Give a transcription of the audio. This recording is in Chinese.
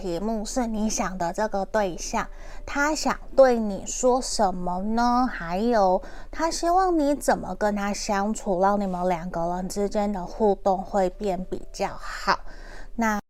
题目是你想的这个对象他想对你说什么呢？还有他希望你怎么跟他相处让你们两个人之间的互动会变比较好。那